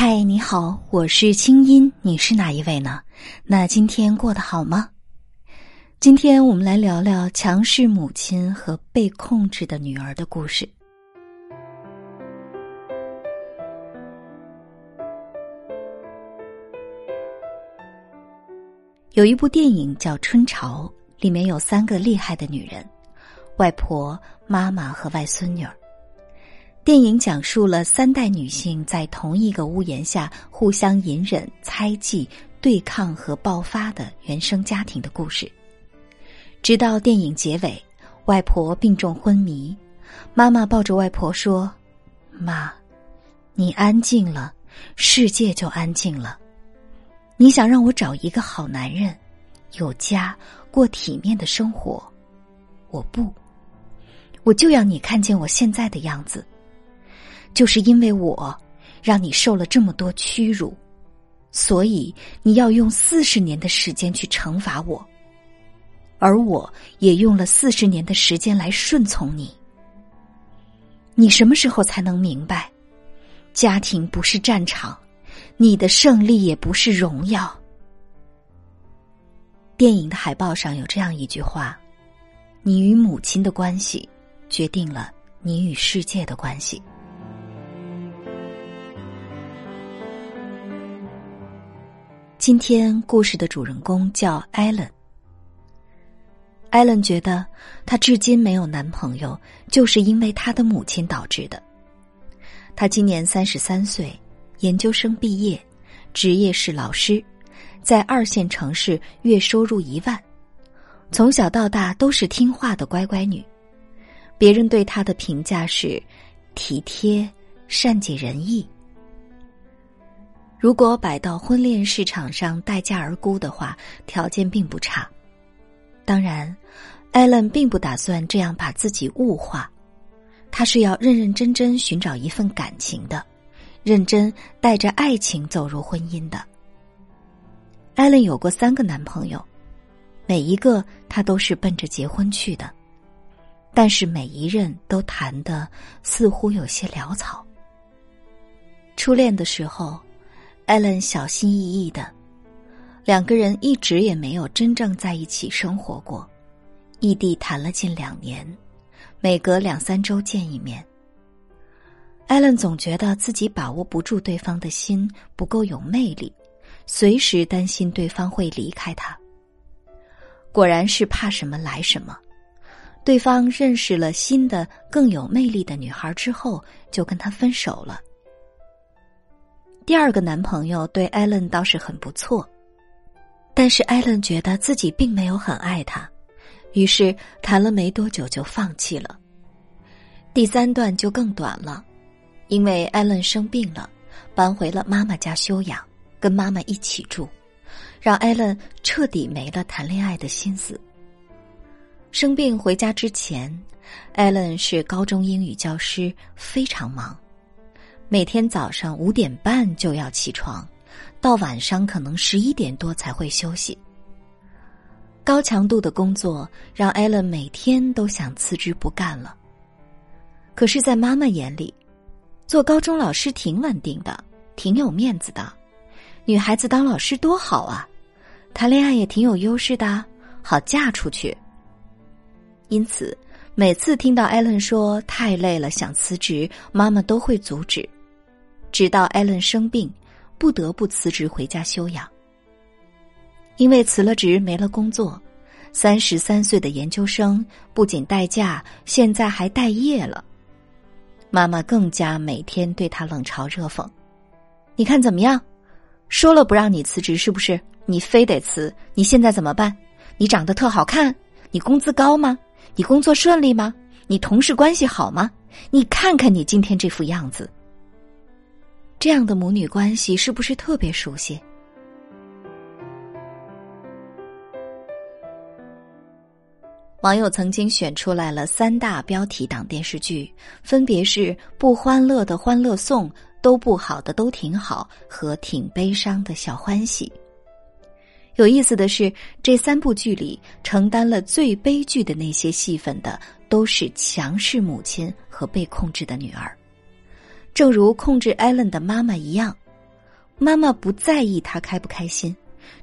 嗨，你好，我是清音，你是哪一位呢？那今天过得好吗？今天我们来聊聊强势母亲和被控制的女儿的故事。有一部电影叫《春潮》，里面有三个厉害的女人：外婆、妈妈和外孙女儿。电影讲述了三代女性在同一个屋檐下互相隐忍、猜忌、对抗和爆发的原生家庭的故事。直到电影结尾，外婆病重昏迷，妈妈抱着外婆说：“妈，你安静了，世界就安静了。你想让我找一个好男人，有家，过体面的生活，我不，我就要你看见我现在的样子。”就是因为我让你受了这么多屈辱，所以你要用四十年的时间去惩罚我，而我也用了四十年的时间来顺从你。你什么时候才能明白，家庭不是战场，你的胜利也不是荣耀？电影的海报上有这样一句话：“你与母亲的关系，决定了你与世界的关系。”今天故事的主人公叫艾伦。艾伦觉得她至今没有男朋友，就是因为她的母亲导致的。她今年三十三岁，研究生毕业，职业是老师，在二线城市，月收入一万。从小到大都是听话的乖乖女，别人对她的评价是体贴、善解人意。如果摆到婚恋市场上待价而沽的话，条件并不差。当然，艾伦并不打算这样把自己物化，他是要认认真真寻找一份感情的，认真带着爱情走入婚姻的。艾伦有过三个男朋友，每一个他都是奔着结婚去的，但是每一任都谈的似乎有些潦草。初恋的时候。艾伦小心翼翼的，两个人一直也没有真正在一起生活过，异地谈了近两年，每隔两三周见一面。艾伦总觉得自己把握不住对方的心，不够有魅力，随时担心对方会离开他。果然是怕什么来什么，对方认识了新的更有魅力的女孩之后，就跟他分手了。第二个男朋友对艾伦倒是很不错，但是艾伦觉得自己并没有很爱他，于是谈了没多久就放弃了。第三段就更短了，因为艾伦生病了，搬回了妈妈家休养，跟妈妈一起住，让艾伦彻底没了谈恋爱的心思。生病回家之前，艾伦是高中英语教师，非常忙。每天早上五点半就要起床，到晚上可能十一点多才会休息。高强度的工作让艾伦每天都想辞职不干了。可是，在妈妈眼里，做高中老师挺稳定的，挺有面子的，女孩子当老师多好啊，谈恋爱也挺有优势的，好嫁出去。因此，每次听到艾伦说太累了想辞职，妈妈都会阻止。直到艾伦生病，不得不辞职回家休养。因为辞了职没了工作，三十三岁的研究生不仅待嫁，现在还待业了。妈妈更加每天对他冷嘲热讽：“你看怎么样？说了不让你辞职，是不是？你非得辞？你现在怎么办？你长得特好看？你工资高吗？你工作顺利吗？你同事关系好吗？你看看你今天这副样子。”这样的母女关系是不是特别熟悉？网友曾经选出来了三大标题党电视剧，分别是《不欢乐的欢乐颂》、《都不好的都挺好》和《挺悲伤的小欢喜》。有意思的是，这三部剧里承担了最悲剧的那些戏份的，都是强势母亲和被控制的女儿。正如控制艾伦的妈妈一样，妈妈不在意他开不开心，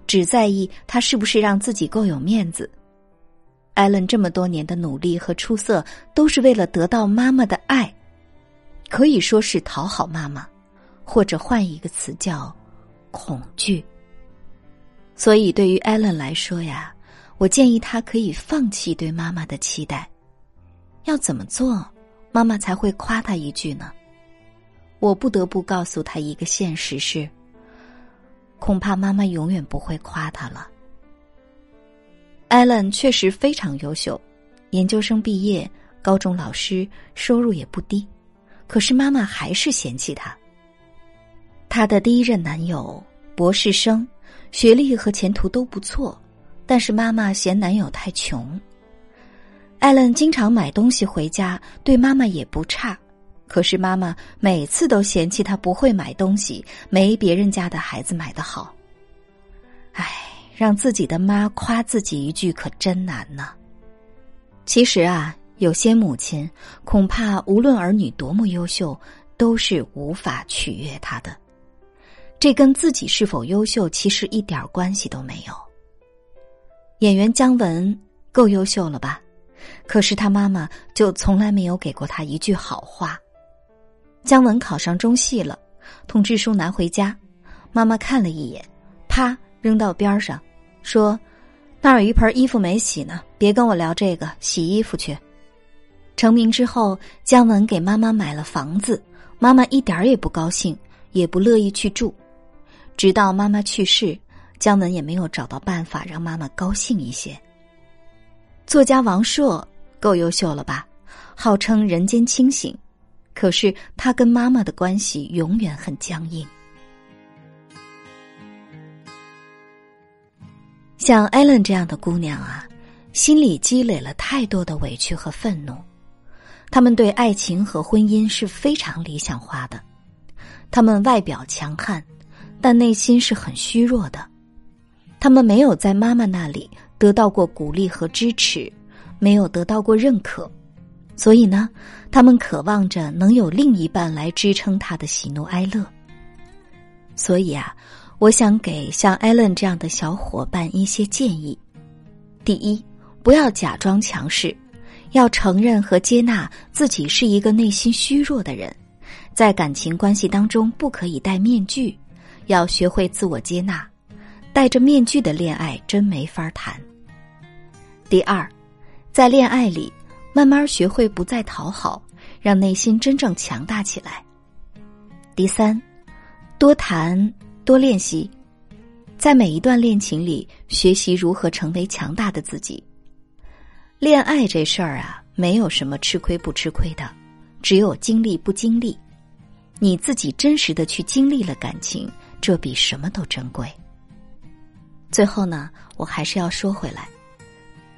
只在意他是不是让自己够有面子。艾伦这么多年的努力和出色，都是为了得到妈妈的爱，可以说是讨好妈妈，或者换一个词叫恐惧。所以，对于艾伦来说呀，我建议他可以放弃对妈妈的期待。要怎么做，妈妈才会夸他一句呢？我不得不告诉他一个现实是。恐怕妈妈永远不会夸他了。艾伦确实非常优秀，研究生毕业，高中老师，收入也不低，可是妈妈还是嫌弃他。她的第一任男友博士生，学历和前途都不错，但是妈妈嫌男友太穷。艾伦经常买东西回家，对妈妈也不差。可是妈妈每次都嫌弃他不会买东西，没别人家的孩子买的好。唉，让自己的妈夸自己一句可真难呢。其实啊，有些母亲恐怕无论儿女多么优秀，都是无法取悦他的。这跟自己是否优秀其实一点关系都没有。演员姜文够优秀了吧？可是他妈妈就从来没有给过他一句好话。姜文考上中戏了，通知书拿回家，妈妈看了一眼，啪扔到边上，说：“那儿有一盆衣服没洗呢，别跟我聊这个，洗衣服去。”成名之后，姜文给妈妈买了房子，妈妈一点也不高兴，也不乐意去住。直到妈妈去世，姜文也没有找到办法让妈妈高兴一些。作家王朔够优秀了吧？号称人间清醒。可是他跟妈妈的关系永远很僵硬。像艾伦这样的姑娘啊，心里积累了太多的委屈和愤怒，他们对爱情和婚姻是非常理想化的，他们外表强悍，但内心是很虚弱的，他们没有在妈妈那里得到过鼓励和支持，没有得到过认可。所以呢，他们渴望着能有另一半来支撑他的喜怒哀乐。所以啊，我想给像艾伦这样的小伙伴一些建议：第一，不要假装强势，要承认和接纳自己是一个内心虚弱的人，在感情关系当中不可以戴面具，要学会自我接纳。戴着面具的恋爱真没法谈。第二，在恋爱里。慢慢学会不再讨好，让内心真正强大起来。第三，多谈多练习，在每一段恋情里学习如何成为强大的自己。恋爱这事儿啊，没有什么吃亏不吃亏的，只有经历不经历。你自己真实的去经历了感情，这比什么都珍贵。最后呢，我还是要说回来。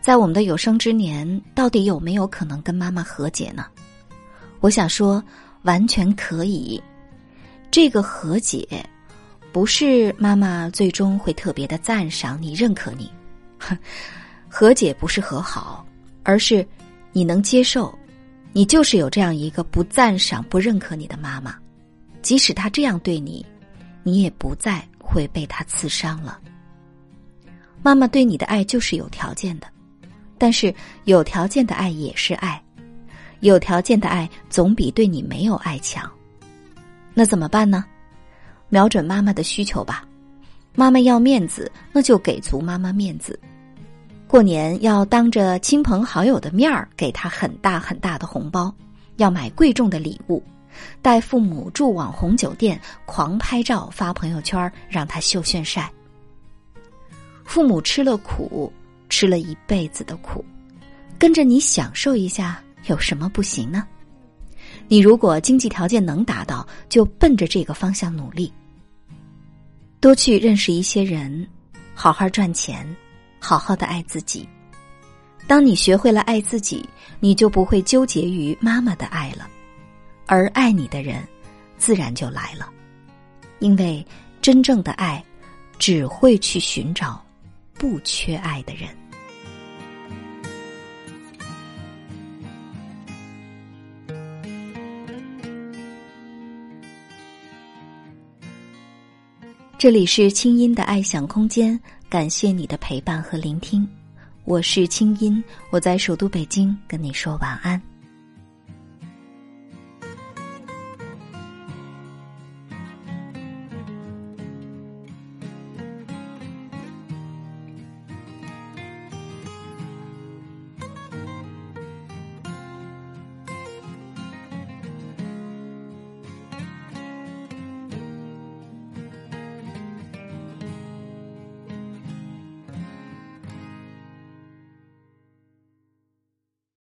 在我们的有生之年，到底有没有可能跟妈妈和解呢？我想说，完全可以。这个和解，不是妈妈最终会特别的赞赏你、认可你。和解不是和好，而是你能接受，你就是有这样一个不赞赏、不认可你的妈妈，即使她这样对你，你也不再会被她刺伤了。妈妈对你的爱就是有条件的。但是有条件的爱也是爱，有条件的爱总比对你没有爱强。那怎么办呢？瞄准妈妈的需求吧。妈妈要面子，那就给足妈妈面子。过年要当着亲朋好友的面儿给她很大很大的红包，要买贵重的礼物，带父母住网红酒店，狂拍照发朋友圈，让她秀炫晒。父母吃了苦。吃了一辈子的苦，跟着你享受一下有什么不行呢？你如果经济条件能达到，就奔着这个方向努力。多去认识一些人，好好赚钱，好好的爱自己。当你学会了爱自己，你就不会纠结于妈妈的爱了，而爱你的人，自然就来了。因为真正的爱，只会去寻找。不缺爱的人。这里是清音的爱想空间，感谢你的陪伴和聆听，我是清音，我在首都北京跟你说晚安。